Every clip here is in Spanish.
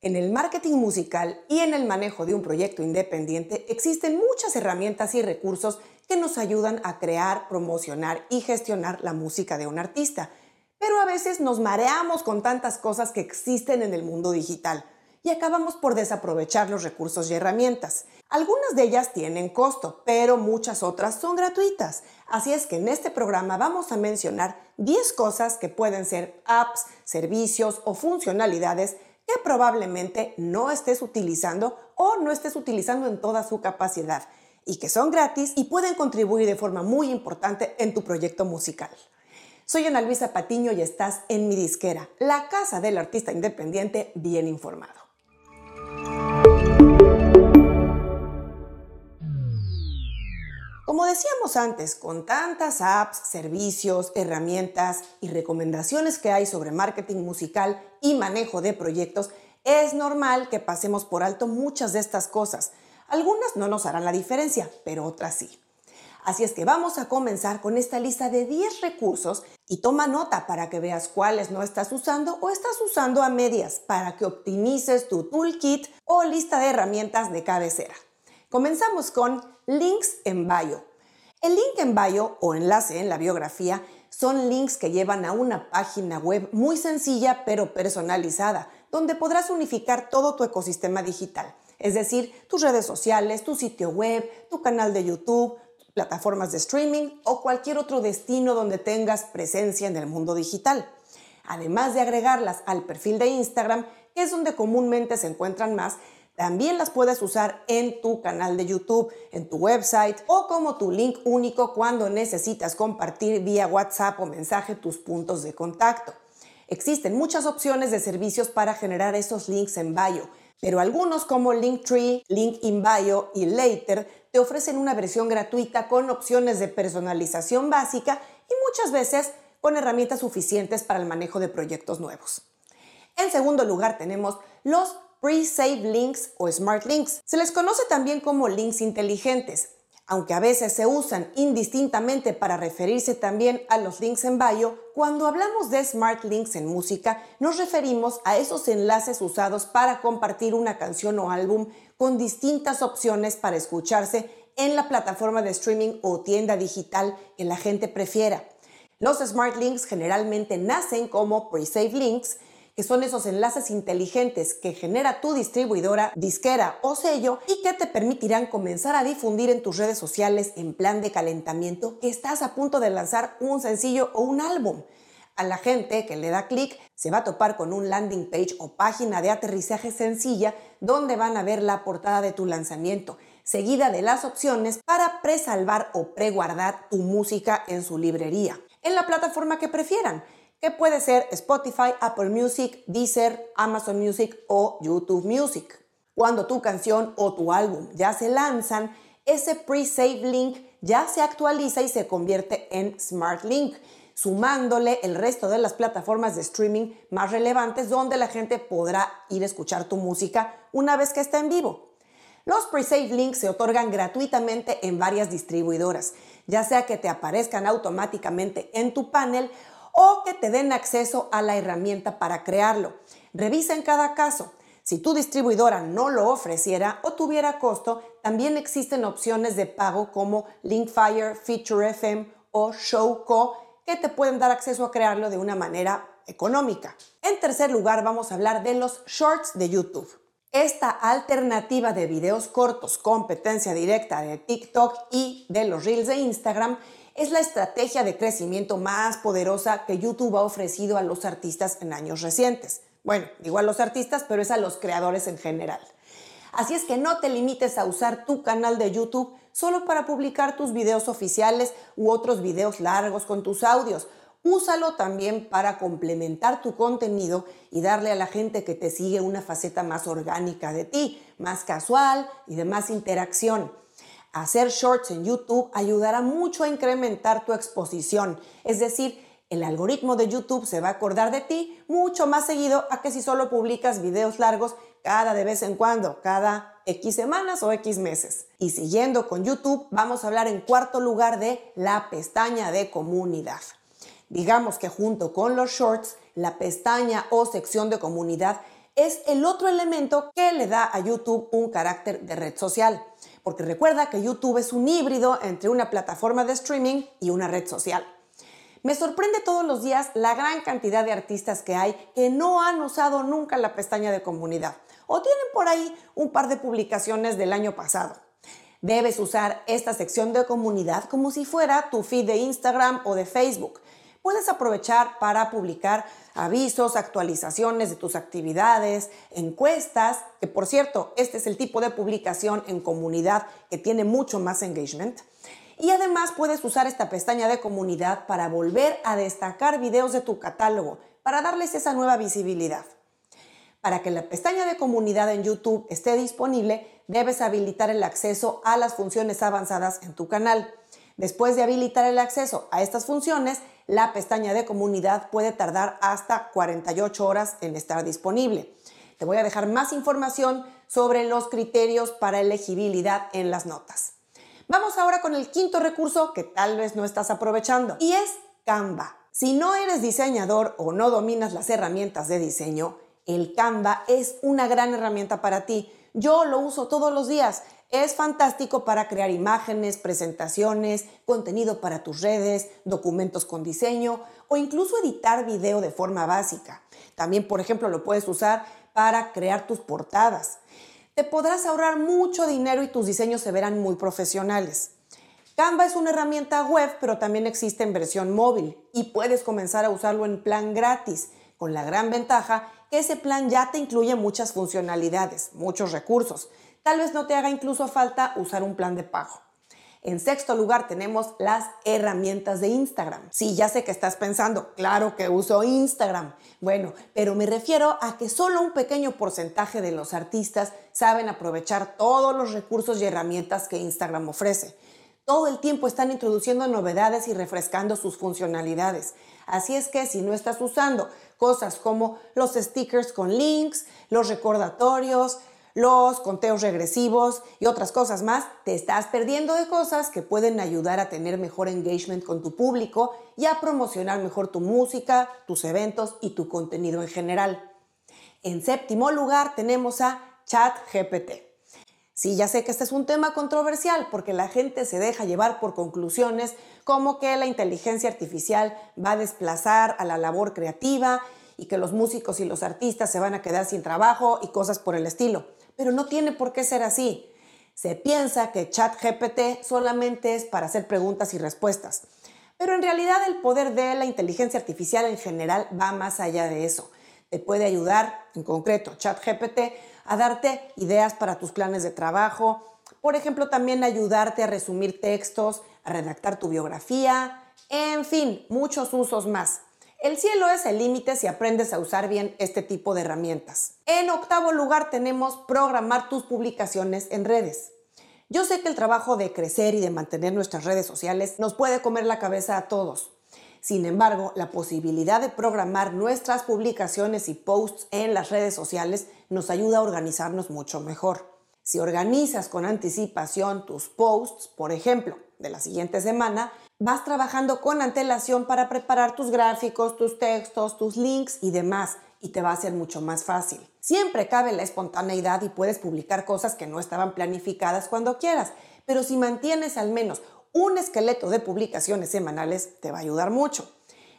En el marketing musical y en el manejo de un proyecto independiente existen muchas herramientas y recursos que nos ayudan a crear, promocionar y gestionar la música de un artista. Pero a veces nos mareamos con tantas cosas que existen en el mundo digital y acabamos por desaprovechar los recursos y herramientas. Algunas de ellas tienen costo, pero muchas otras son gratuitas. Así es que en este programa vamos a mencionar 10 cosas que pueden ser apps, servicios o funcionalidades que probablemente no estés utilizando o no estés utilizando en toda su capacidad y que son gratis y pueden contribuir de forma muy importante en tu proyecto musical. Soy Ana Luisa Patiño y estás en mi disquera, la casa del artista independiente bien informado. Como decíamos antes, con tantas apps, servicios, herramientas y recomendaciones que hay sobre marketing musical y manejo de proyectos, es normal que pasemos por alto muchas de estas cosas. Algunas no nos harán la diferencia, pero otras sí. Así es que vamos a comenzar con esta lista de 10 recursos y toma nota para que veas cuáles no estás usando o estás usando a medias para que optimices tu toolkit o lista de herramientas de cabecera. Comenzamos con links en bio. El link en bio o enlace en la biografía son links que llevan a una página web muy sencilla pero personalizada, donde podrás unificar todo tu ecosistema digital, es decir, tus redes sociales, tu sitio web, tu canal de YouTube, plataformas de streaming o cualquier otro destino donde tengas presencia en el mundo digital. Además de agregarlas al perfil de Instagram, que es donde comúnmente se encuentran más, también las puedes usar en tu canal de YouTube, en tu website o como tu link único cuando necesitas compartir vía WhatsApp o mensaje tus puntos de contacto. Existen muchas opciones de servicios para generar esos links en bio, pero algunos como Linktree, Link in Bio y Later te ofrecen una versión gratuita con opciones de personalización básica y muchas veces con herramientas suficientes para el manejo de proyectos nuevos. En segundo lugar tenemos los pre-save links o smart links. Se les conoce también como links inteligentes, aunque a veces se usan indistintamente para referirse también a los links en bio, cuando hablamos de smart links en música, nos referimos a esos enlaces usados para compartir una canción o álbum con distintas opciones para escucharse en la plataforma de streaming o tienda digital que la gente prefiera. Los smart links generalmente nacen como pre-save links que son esos enlaces inteligentes que genera tu distribuidora, disquera o sello y que te permitirán comenzar a difundir en tus redes sociales en plan de calentamiento que estás a punto de lanzar un sencillo o un álbum. A la gente que le da clic se va a topar con un landing page o página de aterrizaje sencilla donde van a ver la portada de tu lanzamiento, seguida de las opciones para presalvar o preguardar tu música en su librería, en la plataforma que prefieran que puede ser Spotify, Apple Music, Deezer, Amazon Music o YouTube Music. Cuando tu canción o tu álbum ya se lanzan, ese pre-save link ya se actualiza y se convierte en Smart Link, sumándole el resto de las plataformas de streaming más relevantes donde la gente podrá ir a escuchar tu música una vez que está en vivo. Los pre-save links se otorgan gratuitamente en varias distribuidoras, ya sea que te aparezcan automáticamente en tu panel o que te den acceso a la herramienta para crearlo. Revisa en cada caso. Si tu distribuidora no lo ofreciera o tuviera costo, también existen opciones de pago como Linkfire, Feature FM o Showco que te pueden dar acceso a crearlo de una manera económica. En tercer lugar, vamos a hablar de los shorts de YouTube. Esta alternativa de videos cortos, competencia directa de TikTok y de los Reels de Instagram, es la estrategia de crecimiento más poderosa que YouTube ha ofrecido a los artistas en años recientes. Bueno, digo a los artistas, pero es a los creadores en general. Así es que no te limites a usar tu canal de YouTube solo para publicar tus videos oficiales u otros videos largos con tus audios. Úsalo también para complementar tu contenido y darle a la gente que te sigue una faceta más orgánica de ti, más casual y de más interacción. Hacer shorts en YouTube ayudará mucho a incrementar tu exposición, es decir, el algoritmo de YouTube se va a acordar de ti mucho más seguido a que si solo publicas videos largos cada de vez en cuando, cada X semanas o X meses. Y siguiendo con YouTube, vamos a hablar en cuarto lugar de la pestaña de comunidad. Digamos que junto con los shorts, la pestaña o sección de comunidad es el otro elemento que le da a YouTube un carácter de red social. Porque recuerda que YouTube es un híbrido entre una plataforma de streaming y una red social. Me sorprende todos los días la gran cantidad de artistas que hay que no han usado nunca la pestaña de comunidad o tienen por ahí un par de publicaciones del año pasado. Debes usar esta sección de comunidad como si fuera tu feed de Instagram o de Facebook. Puedes aprovechar para publicar avisos, actualizaciones de tus actividades, encuestas, que por cierto, este es el tipo de publicación en comunidad que tiene mucho más engagement. Y además puedes usar esta pestaña de comunidad para volver a destacar videos de tu catálogo, para darles esa nueva visibilidad. Para que la pestaña de comunidad en YouTube esté disponible, debes habilitar el acceso a las funciones avanzadas en tu canal. Después de habilitar el acceso a estas funciones, la pestaña de comunidad puede tardar hasta 48 horas en estar disponible. Te voy a dejar más información sobre los criterios para elegibilidad en las notas. Vamos ahora con el quinto recurso que tal vez no estás aprovechando y es Canva. Si no eres diseñador o no dominas las herramientas de diseño, el Canva es una gran herramienta para ti. Yo lo uso todos los días. Es fantástico para crear imágenes, presentaciones, contenido para tus redes, documentos con diseño o incluso editar video de forma básica. También, por ejemplo, lo puedes usar para crear tus portadas. Te podrás ahorrar mucho dinero y tus diseños se verán muy profesionales. Canva es una herramienta web, pero también existe en versión móvil y puedes comenzar a usarlo en plan gratis, con la gran ventaja que ese plan ya te incluye muchas funcionalidades, muchos recursos. Tal vez no te haga incluso falta usar un plan de pago. En sexto lugar tenemos las herramientas de Instagram. Sí, ya sé que estás pensando, claro que uso Instagram. Bueno, pero me refiero a que solo un pequeño porcentaje de los artistas saben aprovechar todos los recursos y herramientas que Instagram ofrece. Todo el tiempo están introduciendo novedades y refrescando sus funcionalidades. Así es que si no estás usando cosas como los stickers con links, los recordatorios, los conteos regresivos y otras cosas más, te estás perdiendo de cosas que pueden ayudar a tener mejor engagement con tu público y a promocionar mejor tu música, tus eventos y tu contenido en general. En séptimo lugar tenemos a ChatGPT. Sí, ya sé que este es un tema controversial porque la gente se deja llevar por conclusiones como que la inteligencia artificial va a desplazar a la labor creativa y que los músicos y los artistas se van a quedar sin trabajo y cosas por el estilo. Pero no tiene por qué ser así. Se piensa que ChatGPT solamente es para hacer preguntas y respuestas. Pero en realidad el poder de la inteligencia artificial en general va más allá de eso. Te puede ayudar, en concreto ChatGPT, a darte ideas para tus planes de trabajo, por ejemplo, también ayudarte a resumir textos, a redactar tu biografía, en fin, muchos usos más. El cielo es el límite si aprendes a usar bien este tipo de herramientas. En octavo lugar tenemos programar tus publicaciones en redes. Yo sé que el trabajo de crecer y de mantener nuestras redes sociales nos puede comer la cabeza a todos. Sin embargo, la posibilidad de programar nuestras publicaciones y posts en las redes sociales nos ayuda a organizarnos mucho mejor. Si organizas con anticipación tus posts, por ejemplo, de la siguiente semana, vas trabajando con antelación para preparar tus gráficos, tus textos, tus links y demás, y te va a ser mucho más fácil. Siempre cabe la espontaneidad y puedes publicar cosas que no estaban planificadas cuando quieras, pero si mantienes al menos un esqueleto de publicaciones semanales, te va a ayudar mucho.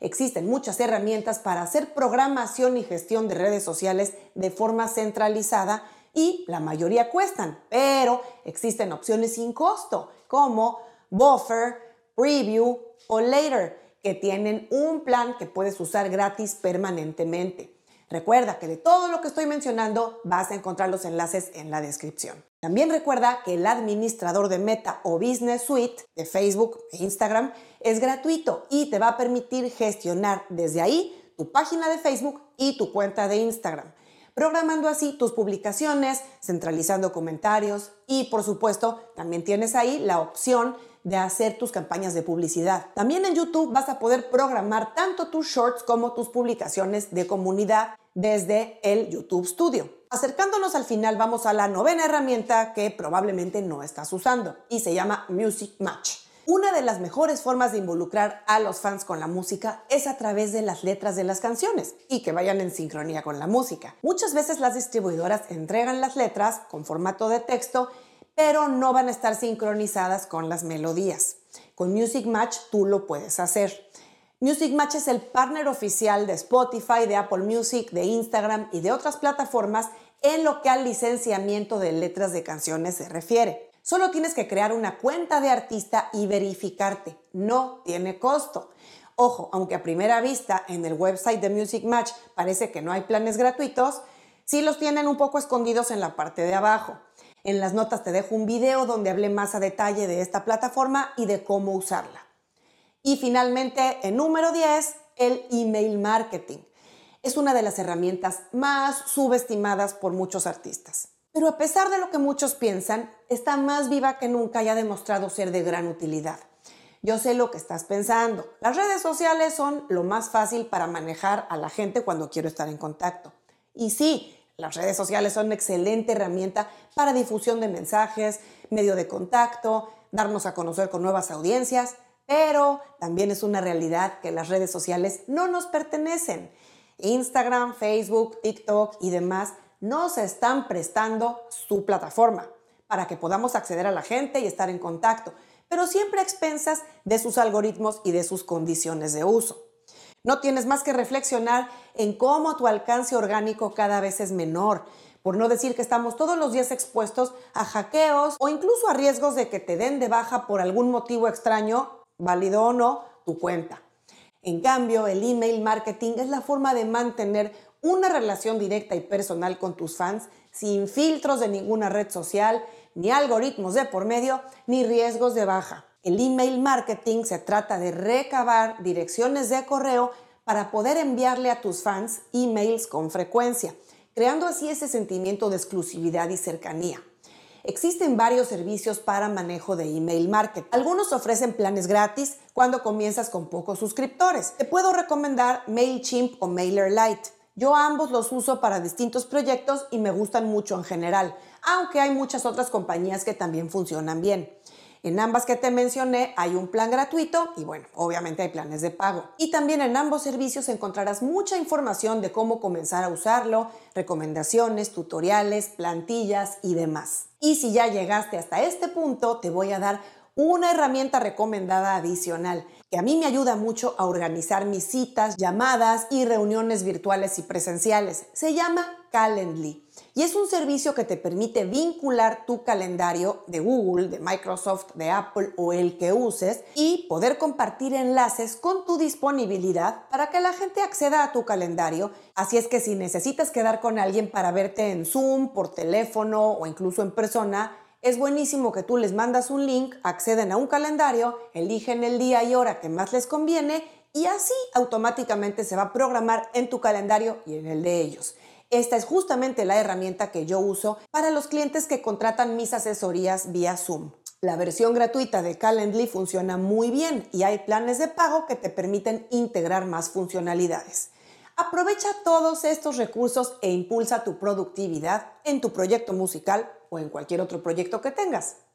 Existen muchas herramientas para hacer programación y gestión de redes sociales de forma centralizada y la mayoría cuestan, pero existen opciones sin costo como Buffer, Preview o Later que tienen un plan que puedes usar gratis permanentemente. Recuerda que de todo lo que estoy mencionando vas a encontrar los enlaces en la descripción. También recuerda que el administrador de Meta o Business Suite de Facebook e Instagram es gratuito y te va a permitir gestionar desde ahí tu página de Facebook y tu cuenta de Instagram, programando así tus publicaciones, centralizando comentarios y por supuesto también tienes ahí la opción de hacer tus campañas de publicidad. También en YouTube vas a poder programar tanto tus shorts como tus publicaciones de comunidad desde el YouTube Studio. Acercándonos al final vamos a la novena herramienta que probablemente no estás usando y se llama Music Match. Una de las mejores formas de involucrar a los fans con la música es a través de las letras de las canciones y que vayan en sincronía con la música. Muchas veces las distribuidoras entregan las letras con formato de texto, pero no van a estar sincronizadas con las melodías. Con Music Match tú lo puedes hacer. Music Match es el partner oficial de Spotify, de Apple Music, de Instagram y de otras plataformas en lo que al licenciamiento de letras de canciones se refiere. Solo tienes que crear una cuenta de artista y verificarte. No tiene costo. Ojo, aunque a primera vista en el website de Music Match parece que no hay planes gratuitos, sí los tienen un poco escondidos en la parte de abajo. En las notas te dejo un video donde hablé más a detalle de esta plataforma y de cómo usarla. Y finalmente, en número 10, el email marketing. Es una de las herramientas más subestimadas por muchos artistas. Pero a pesar de lo que muchos piensan, está más viva que nunca y ha demostrado ser de gran utilidad. Yo sé lo que estás pensando. Las redes sociales son lo más fácil para manejar a la gente cuando quiero estar en contacto. Y sí, las redes sociales son una excelente herramienta para difusión de mensajes, medio de contacto, darnos a conocer con nuevas audiencias, pero también es una realidad que las redes sociales no nos pertenecen. Instagram, Facebook, TikTok y demás nos están prestando su plataforma para que podamos acceder a la gente y estar en contacto, pero siempre a expensas de sus algoritmos y de sus condiciones de uso. No tienes más que reflexionar en cómo tu alcance orgánico cada vez es menor, por no decir que estamos todos los días expuestos a hackeos o incluso a riesgos de que te den de baja por algún motivo extraño, válido o no, tu cuenta. En cambio, el email marketing es la forma de mantener una relación directa y personal con tus fans sin filtros de ninguna red social, ni algoritmos de por medio, ni riesgos de baja. El email marketing se trata de recabar direcciones de correo para poder enviarle a tus fans emails con frecuencia, creando así ese sentimiento de exclusividad y cercanía. Existen varios servicios para manejo de email marketing. Algunos ofrecen planes gratis cuando comienzas con pocos suscriptores. Te puedo recomendar MailChimp o MailerLite. Yo ambos los uso para distintos proyectos y me gustan mucho en general, aunque hay muchas otras compañías que también funcionan bien. En ambas que te mencioné hay un plan gratuito y bueno, obviamente hay planes de pago. Y también en ambos servicios encontrarás mucha información de cómo comenzar a usarlo, recomendaciones, tutoriales, plantillas y demás. Y si ya llegaste hasta este punto, te voy a dar una herramienta recomendada adicional que a mí me ayuda mucho a organizar mis citas, llamadas y reuniones virtuales y presenciales. Se llama Calendly y es un servicio que te permite vincular tu calendario de Google, de Microsoft, de Apple o el que uses y poder compartir enlaces con tu disponibilidad para que la gente acceda a tu calendario. Así es que si necesitas quedar con alguien para verte en Zoom, por teléfono o incluso en persona, es buenísimo que tú les mandas un link, acceden a un calendario, eligen el día y hora que más les conviene y así automáticamente se va a programar en tu calendario y en el de ellos. Esta es justamente la herramienta que yo uso para los clientes que contratan mis asesorías vía Zoom. La versión gratuita de Calendly funciona muy bien y hay planes de pago que te permiten integrar más funcionalidades. Aprovecha todos estos recursos e impulsa tu productividad en tu proyecto musical o en cualquier otro proyecto que tengas.